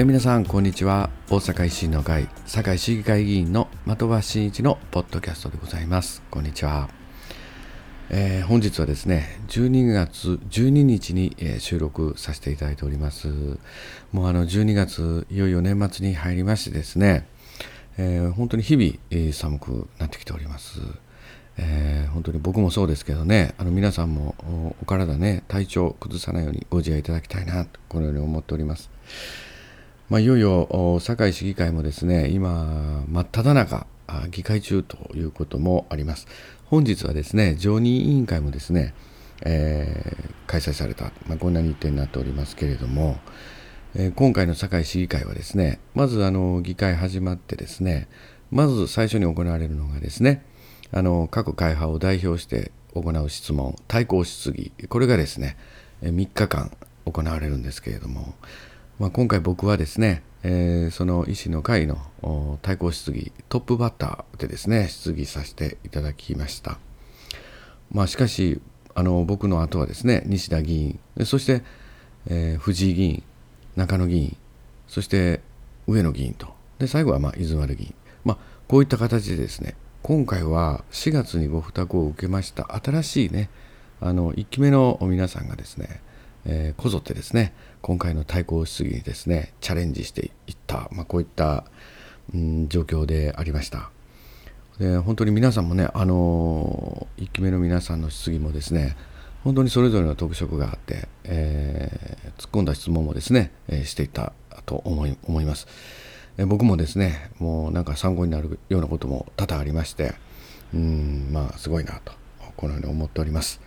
え皆さんこんにちは。大阪維新の会堺市議会議員の的場真一のポッドキャストでございます。こんにちは、えー、本日はですね12月12日に、え、収録させていただいております。もうあの12月いよいよ年末に入りましてですね、えー、本当に日々、え、寒くなってきております。えー、本当に僕もそうですけどねあの皆さんもお体ね体調崩さないようにご自愛いただきたいなとこのように思っております。まあ、いよいよ堺市議会もですね今真っ只中議会中ということもあります。本日はですね常任委員会もですね、えー、開催された、まあ、こんな日程になっておりますけれども、えー、今回の堺市議会はですねまずあの議会始まってですねまず最初に行われるのがですねあの各会派を代表して行う質問対抗質疑これがですね3日間行われるんですけれどもまあ、今回僕はですね、えー、その維新の会の対抗質疑トップバッターでですね質疑させていただきました、まあ、しかしあの僕の後はですね西田議員そして、えー、藤井議員中野議員そして上野議員と。で最後はまあ伊豆丸議員、まあ、こういった形でですね今回は4月にご負託を受けました新しいねあの1期目の皆さんがですねえー、こぞってですね今回の対抗質疑にですねチャレンジしていった、まあ、こういった、うん、状況でありました。で本当に皆さんもね、あのー、1期目の皆さんの質疑もですね本当にそれぞれの特色があって、えー、突っ込んだ質問もですね、えー、していったと思い思います、えー、僕もですねもうなんか参考になるようなことも多々ありましてうんまあすごいなとこのように思っております。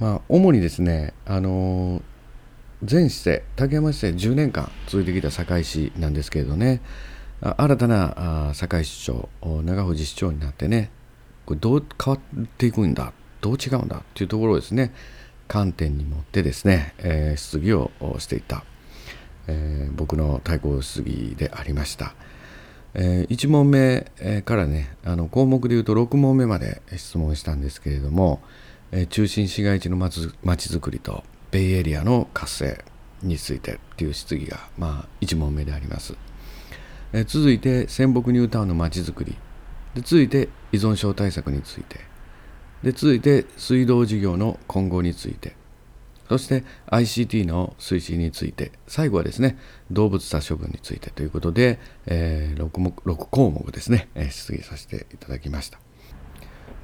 まあ、主にですね、あの前市政、竹山市政10年間続いてきた堺市なんですけれどね、新たな堺市長、長藤市長になってね、これどう変わっていくんだ、どう違うんだっていうところをですね、観点に持ってですね、えー、質疑をしていた、えー、僕の対抗質疑でありました。えー、1問目からね、あの項目でいうと6問目まで質問したんですけれども、え中心市街地のまちづくりとベイエリアの活性についてっていう質疑が、まあ、1問目であります。え続いて仙北ニュータウンのまちづくり。で続いて依存症対策について。で続いて水道事業の今後について。そして ICT の推進について。最後はですね動物殺処分についてということで、えー、6, 6項目ですね、え質疑させていただきました。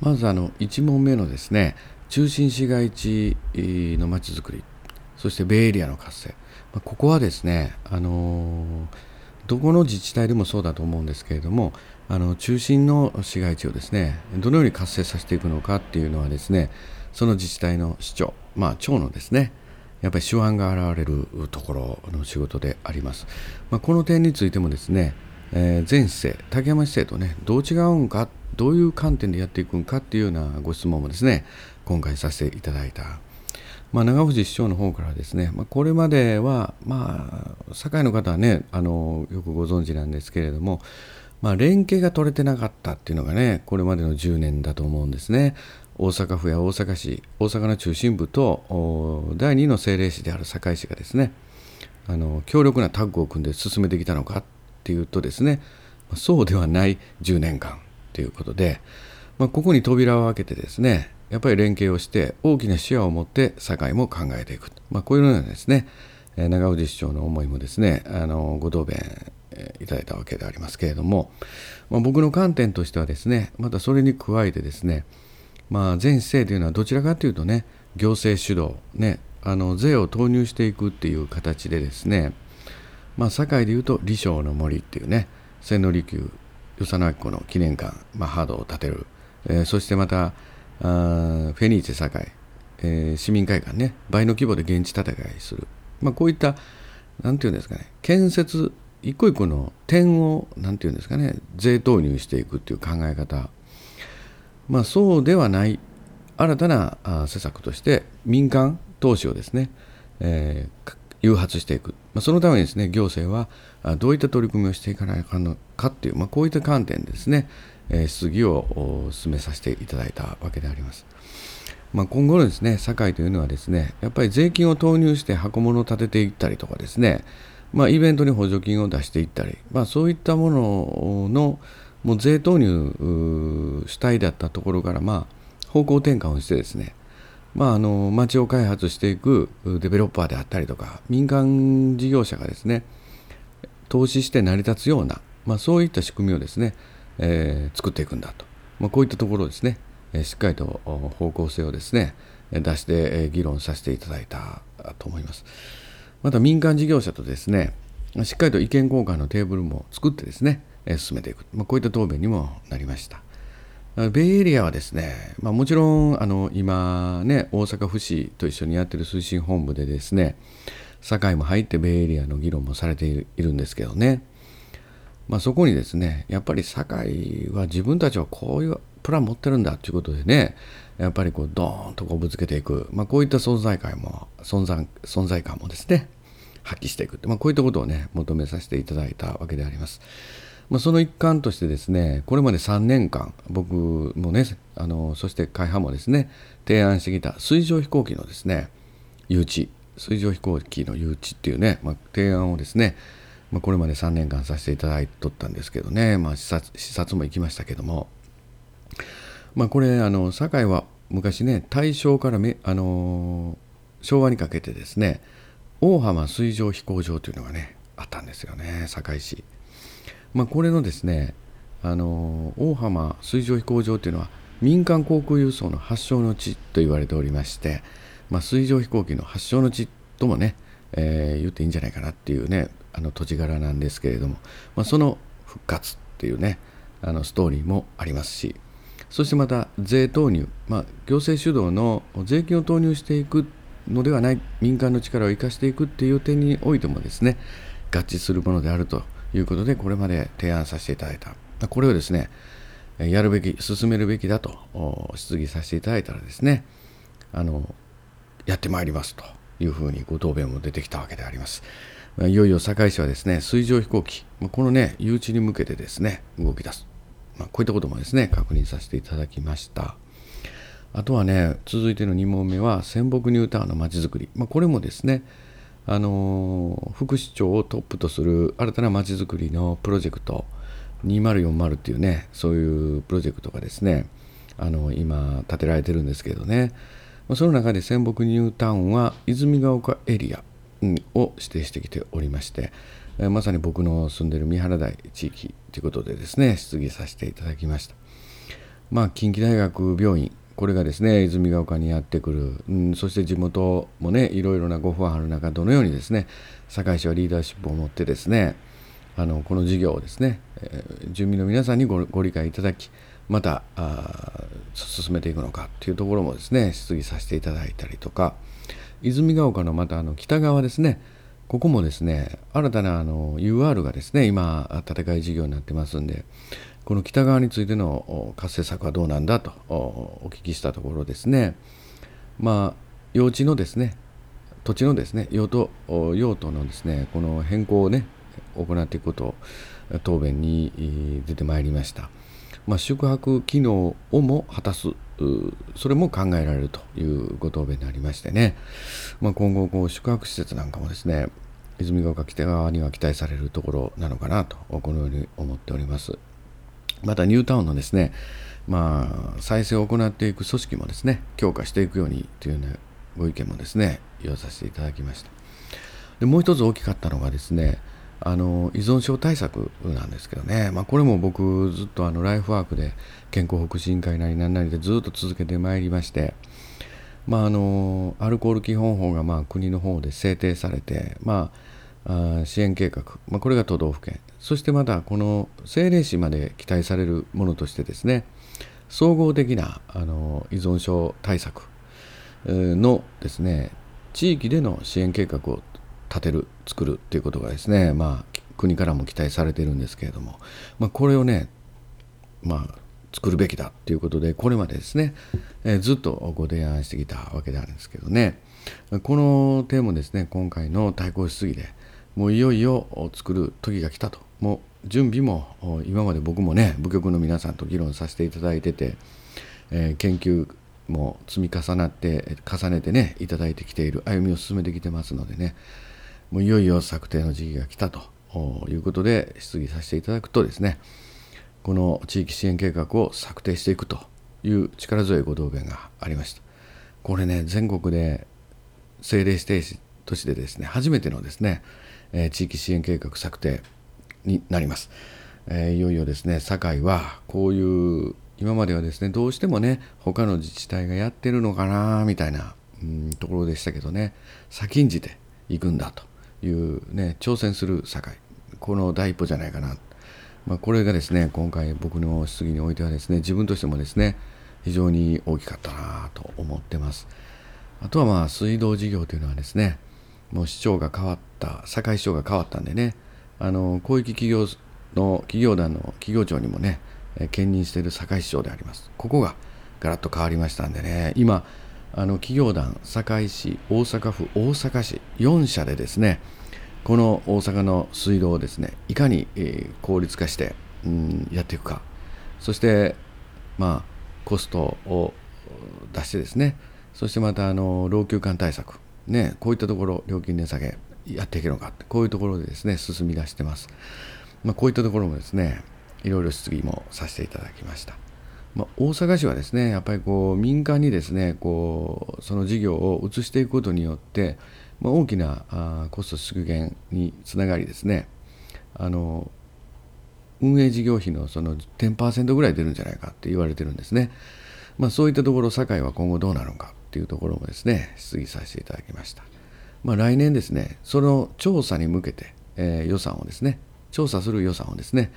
まずあの1問目のですね中心市街地のまちづくりそしてベイエリアの活性ここはですね、あのどこの自治体でもそうだと思うんですけれどもあの中心の市街地をですねどのように活性させていくのかっていうのはですねその自治体の市長、まあ、長のですねやっぱり手腕が現れるところの仕事であります。まあ、この点についてもですね、えー、前市政、竹山市政とね、どう違うんか、どういう観点でやっていくんかっていうようなご質問もですね、今回させていただいた。まあ、長藤市長の方からですね、まあ、これまでは、まあ、堺の方はねあの、よくご存知なんですけれども、まあ、連携が取れてなかったっていうのがね、これまでの10年だと思うんですね。大阪府や大阪市、大阪の中心部と第2の政令市である堺市がですね、あの強力なタッグを組んで進めてきたのかっていうとですね、そうではない10年間ということで、まあ、ここに扉を開けてですね、やっぱり連携をして大きな視野を持って社会も考えていく、まあ、こういうようなですね長氏市長の思いもですねあのご答弁いただいたわけでありますけれども、まあ、僕の観点としてはですねまたそれに加えてですね、まあ、全市政というのはどちらかというとね行政主導ねあの税を投入していくっていう形でですねまあ堺でいうと李昌の森っていうね千利休与謝野明子の記念館、まあ、ハードを建てる、えー、そしてまたあフェニーチェ堺、えー、市民会館ね。倍の規模で現地戦いする、まあ、こういった何て言うんですかね。建設一個一個の点を何て言うんですかね。税投入していくっていう考え方。まあそうではない新たな施策として民間投資をですね、えー、誘発していく、まあ、そのためにですね行政はどういった取り組みをしていかないかのかっていう、まあ、こういった観点でですね、え質疑を進めさせていただいたわけであります。まあ、今後のですね、堺というのはですね、やっぱり税金を投入して箱物を立てていったりとかですね、まあ、イベントに補助金を出していったり、まあ、そういったもののもう税投入主体だったところから、まあ、方向転換をしてですね、まあ、あの町を開発していくデベロッパーであったりとか民間事業者がですね投資して成り立つような、まあ、そういった仕組みをですね、えー、作っていくんだと、まあ、こういったところをですね、え、しっかりと方向性をですね出して議論させていただいたと思います。また民間事業者とですねしっかりと意見交換のテーブルも作ってですね進めていく、まあ、こういった答弁にもなりました。ベイエリアはですね、まあ、もちろんあの今ね大阪府市と一緒にやってる推進本部でですね堺も入ってベイエリアの議論もされているんですけどね、まあ、そこにですねやっぱり堺は自分たちはこういうプラン持ってるんだということでねやっぱりこうドーンとこうぶつけていく、まあ、こういった存在感も存在存在感もですね発揮していく、まあ、こういったことをね求めさせていただいたわけであります。まあ、その一環としてですねこれまで3年間僕もねあのそして会派もですね提案してきた水上飛行機のですね誘致水上飛行機の誘致っていうね、まあ、提案をですね、まあ、これまで3年間させていただいとったんですけどね、まあ、視察視察も行きましたけども、まあ、これあの堺は昔ね大正からめ、あの昭和にかけてですね大浜水上飛行場というのがねあったんですよね堺市。まあ、これのですねあの大浜水上飛行場というのは民間航空輸送の発祥の地と言われておりまして、まあ、水上飛行機の発祥の地ともね、えー、言っていいんじゃないかなっていうねあの土地柄なんですけれども、まあ、その復活っていうねあのストーリーもありますしそしてまた税投入、まあ、行政主導の税金を投入していくのではない民間の力を生かしていくっていう点においてもですね合致するものであるということでこれまで提案させていただいた。これをですねやるべき進めるべきだと質疑させていただいたらですねあのやってまいりますというふうにご答弁も出てきたわけであります。いよいよ堺市はですね水上飛行機このね誘致に向けてですね動き出す、まあ、こういったこともですね確認させていただきました。あとはね続いての2問目は仙北ニュータウンのまちづくり、まあ、これもですねあの副市長をトップとする新たなまちづくりのプロジェクト2040っていうねそういうプロジェクトがですねあの今建てられてるんですけどね。その中で仙北ニュータウンは泉ヶ丘エリアを指定してきておりましてまさに僕の住んでる三原台地域ということでですね質疑させていただきました。まあ近畿大学病院これがですね泉ヶ丘にやってくる、うん、そして地元もねいろいろなご不安ある中どのようにですね堺市はリーダーシップを持ってですねあのこの事業をですね、えー、住民の皆さんにご理解いただきまた進めていくのかっていうところもですね質疑させていただいたりとか泉ヶ丘のまたあの北側ですねここもですね新たなあの UR がですね今建て替え事業になってますんでこの北側についての活性策はどうなんだとお聞きしたところですねまあ用地のですね土地のですね用途用途のですねこの変更をね行っていくことを答弁に出てまいりました。まあ、宿泊機能をも果たすそれも考えられるというご答弁になりましてね、まあ、今後こう宿泊施設なんかもですね泉ヶ丘北側には期待されるところなのかなとこのように思っております。またニュータウンのですね、まあ、再生を行っていく組織もですね、強化していくようにというようなご意見もですね、言わさせていただきました。でもう一つ大きかったのがですね、あの依存症対策なんですけどね、まあ、これも僕ずっとあのライフワークで健康福祉委員会なり何なりでずっと続けてまいりまして、まあ、あのアルコール基本法がまあ国の方で制定されて、まあ、支援計画、まあ、これが都道府県。そしてまたこの政令市まで期待されるものとしてですね総合的なあの依存症対策のですね地域での支援計画を立てる作るということがですねまあ国からも期待されてるんですけれども、まあ、これをねまあ作るべきだということでこれまでですね、えー、ずっとご提案してきたわけであるんですけどねこの点もですね今回の対抗質疑でもういよいよ作る時が来たともう準備も今まで僕もね部局の皆さんと議論させていただいてて、えー、研究も積み重なって重ねてねいただいてきている歩みを進めてきてますのでねもういよいよ策定の時期が来たということで質疑させていただくとですねこの地域支援計画を策定していくという力強いご答弁がありました。これね全国で政令指定都市でですね初めてのですね、えー、地域支援計画策定になります、えー、いよいよですね堺はこういう今まではですねどうしてもね他の自治体がやってるのかなみたいな、うん、ところでしたけどね先んじていくんだと。いうね挑戦する堺この第一歩じゃないかな、まあ、これがですね今回僕の質疑においてはですね自分としてもですね非常に大きかったなと思ってます。あとはまあ水道事業というのはですねもう市長が変わった堺市長が変わったんでねあの広域企業の企業団の企業長にもね兼任している堺市長であります。ここがガラッと変わりましたんでね今あの企業団堺市大阪府大阪市4社でですねこの大阪の水道をですねいかに、え効率化して、うん、やっていくか。そしてまあコストを出してですねそしてまたあの老朽化対策ねこういったところ料金値下げやっていけるのかこういうところでですね進み出してます、まあ、こういったところもですねいろいろ質疑もさせていただきました。まあ、大阪市はですねやっぱりこう民間にですねこうその事業を移していくことによって、まあ、大きなあコスト縮減につながりですねあの運営事業費のその10%ぐらい出るんじゃないかって言われてるんですね。まあ、そういったところ堺は今後どうなるのかっていうところもですね質疑させていただきました。まあ、来年ですねその調査に向けて、えー、予算をですね調査する予算をですね、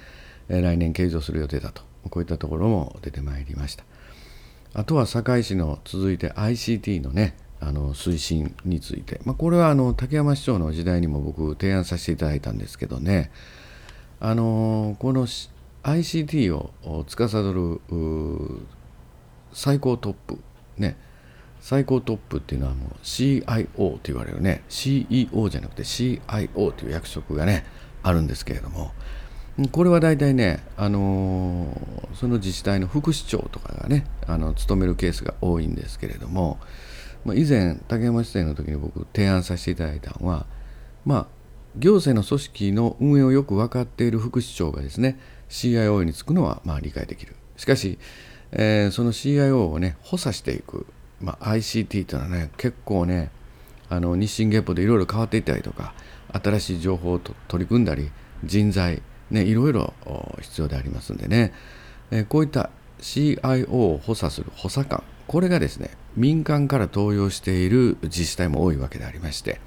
え、来年計上する予定だとこういったところも出てまいりました。あとは堺市の続いて ICT のねあの推進について、まあ、これはあの竹山市長の時代にも僕提案させていただいたんですけどね。あのこの ICT を司る最高トップね。最高トップっていうのはもう CIO と言われるね。CEO じゃなくて CIO という役職がねあるんですけれども。これは大体ね、あのー、その自治体の副市長とかがねあの務めるケースが多いんですけれども、まあ、以前竹山市政の時に僕提案させていただいたのはまあ行政の組織の運営をよく分かっている副市長がですね CIO に就くのはまあ理解できる。しかし、えー、その CIO をね補佐していく、まあ、ICT というのはね結構ねあの日進月歩でいろいろ変わっていったりとか新しい情報を取り組んだり人材ね、いろいろ必要でありますんでね、えこういった CIO を補佐する補佐官、これがですね、民間から登用している自治体も多いわけでありまして、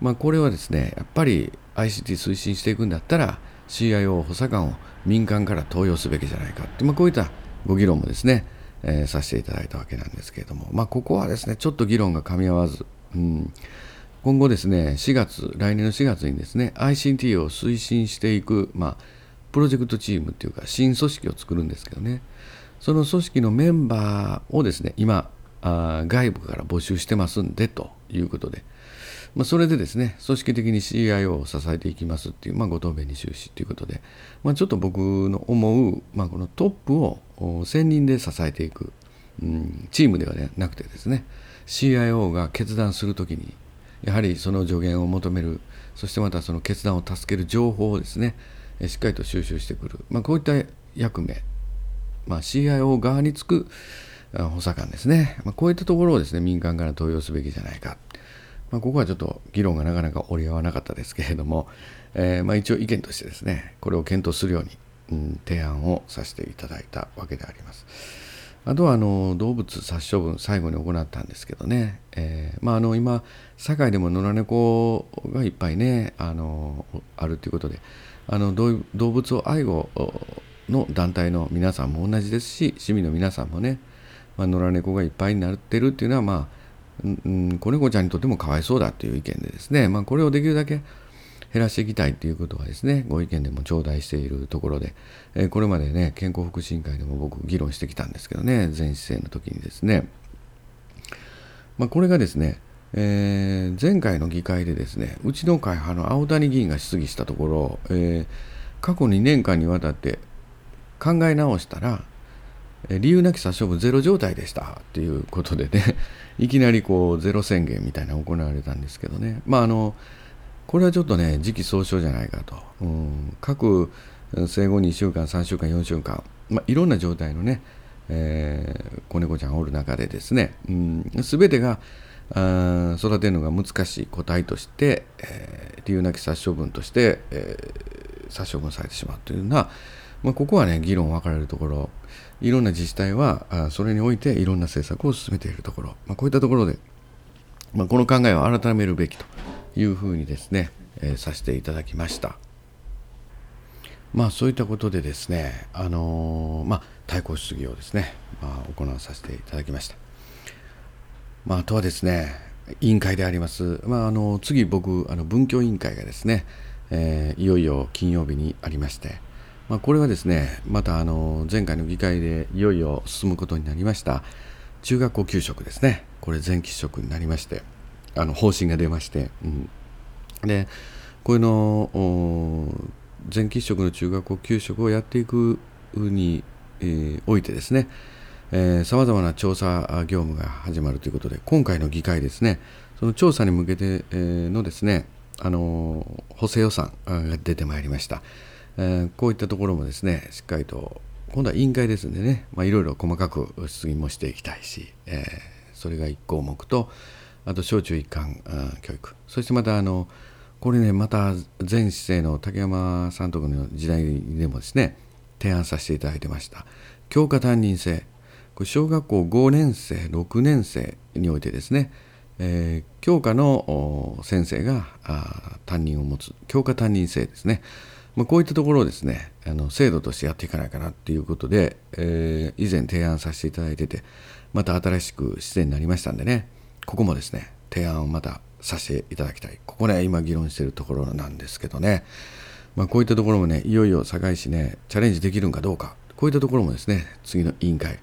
まあ、これはですね、やっぱり ICT 推進していくんだったら、CIO 補佐官を民間から登用すべきじゃないかって、まあ、こういったご議論もですね、えー、させていただいたわけなんですけれども、まあ、ここはですね、ちょっと議論が噛み合わず、うん、今後ですね、4月、来年の4月にですね、ICT を推進していく、まあ、プロジェクトチームっていうか、新組織を作るんですけどね、その組織のメンバーをですね、今、あ外部から募集してますんでということで、まあ、それでですね、組織的に CIO を支えていきますっていう、まあ、ご答弁に終始ということで、まあ、ちょっと僕の思う、まあ、このトップを専任で支えていく、うん、チームではなくてですね、CIO が決断するときにやはりその助言を求める。そしてまたその決断を助ける情報をですねしっかりと収集してくる、まあ、こういった役目、まあ、CIO 側につく補佐官ですね、まあ、こういったところをですね民間から登用すべきじゃないか、まあ、ここはちょっと議論がなかなか折り合わなかったですけれども、えー、まあ一応意見としてですねこれを検討するように、うん、提案をさせていただいたわけであります。あとはあの動物殺処分最後に行ったんですけどね、えー、まあ、あの今堺でも野良猫がいっぱいねあのあるということであの動物を愛護の団体の皆さんも同じですし市民の皆さんもね、まあ、野良猫がいっぱいになってるっていうのはまあ、うん、子猫ちゃんにとってもかわいそうだっていう意見でですね、まあ、これをできるだけ減らしていきたいということはですね、ご意見でも頂戴しているところで、え、これまでね、健康福祉委員会でも僕議論してきたんですけどね、全市政の時にですね、まあ、これがですね、えー、前回の議会でですね、うちの会派の青谷議員が質疑したところ、えー、過去2年間にわたって考え直したら、理由なき殺処分ゼロ状態でしたっていうことでね、いきなりこうゼロ宣言みたいなのが行われたんですけどね、まああの、これはちょっとね時期尚早じゃないかと、うん、各生後2週間3週間4週間、まあ、いろんな状態のね、えー、子猫ちゃんおる中でですね、うん、てがあ育てるのが難しい個体として、えー、理由なき殺処分として、えー、殺処分されてしまうというのは、まあ、ここはね議論分かれるところ。いろんな自治体はあそれにおいていろんな政策を進めているところ、まあ、こういったところで、まあ、この考えを改めるべきと。いうふうにですね、えー、させていただきました。まあそういったことでですね、あのー、まあ対抗質疑をですね、まあ、行わさせていただきました。まあ、あとはですね、委員会であります、まあ、あの次僕、あの文教委員会がですね、えー、いよいよ金曜日にありまして、まあ、これはですね、またあの前回の議会でいよいよ進むことになりました中学校給食ですね、これ全喫食になりまして、あの方針が出まして、うん、で、こういうの全喫食の中学校給食をやっていくに、えー、おいてですね、さまざまな調査業務が始まるということで、今回の議会ですね、その調査に向けてのですね、あの補正予算が出てまいりました、えー、こういったところもですね、しっかりと、今度は委員会ですんでね、まあ、いろいろ細かく質疑もしていきたいし、えー、それが1項目と、あと小中一貫教育、そしてまたあの、これね、また前市政の竹山さんとこの時代でもですね、提案させていただいてました。教科担任制、これ小学校5年生6年生においてですね、えー、教科の先生が担任を持つ教科担任制ですね、まあ、こういったところをですねあの制度としてやっていかないかなっていうことで、えー、以前提案させていただいててまた新しく出演になりましたんでね。ここもですね提案をまたさせていただきたい。ここね今議論しているところなんですけどね、まあ、こういったところもねいよいよ堺市ねチャレンジできるんかどうか。こういったところもですね次の委員会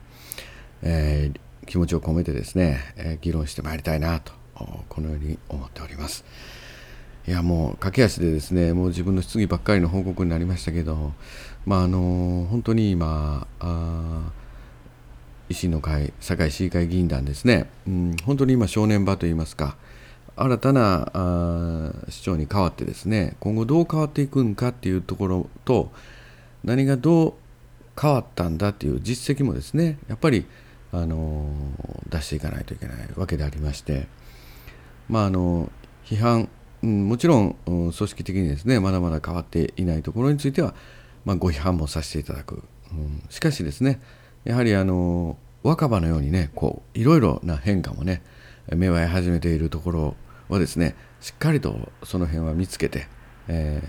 えー、気持ちを込めてですね、え、議論してまいりたいなとこのように思っております。いやもう駆け足でですねもう自分の質疑ばっかりの報告になりましたけどまああの本当に今あ維新の会堺市議会議員団ですね、うん、本当に今正念場といいますか新たなあ市長に代わってですね今後どう変わっていくんかっていうところと何がどう変わったんだっていう実績もですねやっぱりあの出していかないといけないわけでありましてまああの批判、うん、もちろん組織的にですねまだまだ変わっていないところについては、まあ、ご批判もさせていただく、うん、しかしですねやはりあの若葉のようにねこういろいろな変化もね芽生え始めているところはですねしっかりとその辺は見つけて、え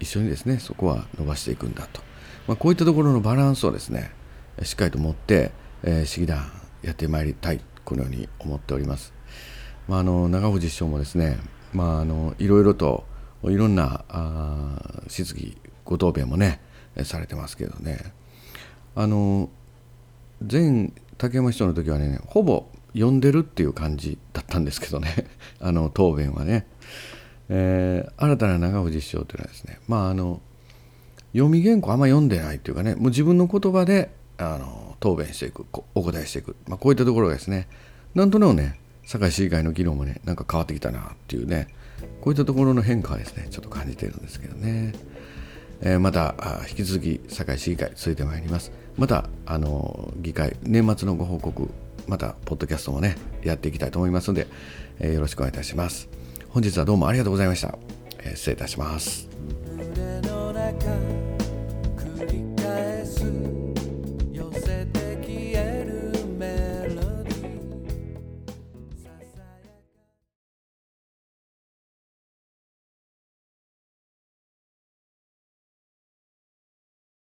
ー、一緒にですねそこは伸ばしていくんだと、まあ、こういったところのバランスをですねしっかりと持って、えー、市議団やってまいりたいこのように思っております。まあ、あの長藤市長もですね、まあ、あのいろいろといろんなあ質疑ご答弁もねされてますけどねあの前竹山市長の時はねほぼ読んでるっていう感じだったんですけどね。あの答弁はね、えー、新たな長藤市長というのはですねまああの読み原稿あんま読んでないっていうかねもう自分の言葉であの答弁していくお答えしていく、まあ、こういったところがですねなんとなくね堺市議会の議論もねなんか変わってきたなっていうねこういったところの変化はですねちょっと感じているんですけどね、えー、また引き続き堺市議会続いてまいります。またあの議会年末のご報告またポッドキャストもねやっていきたいと思いますので、えー、よろしくお願いいたします。本日はどうもありがとうございました、えー、失礼いたします。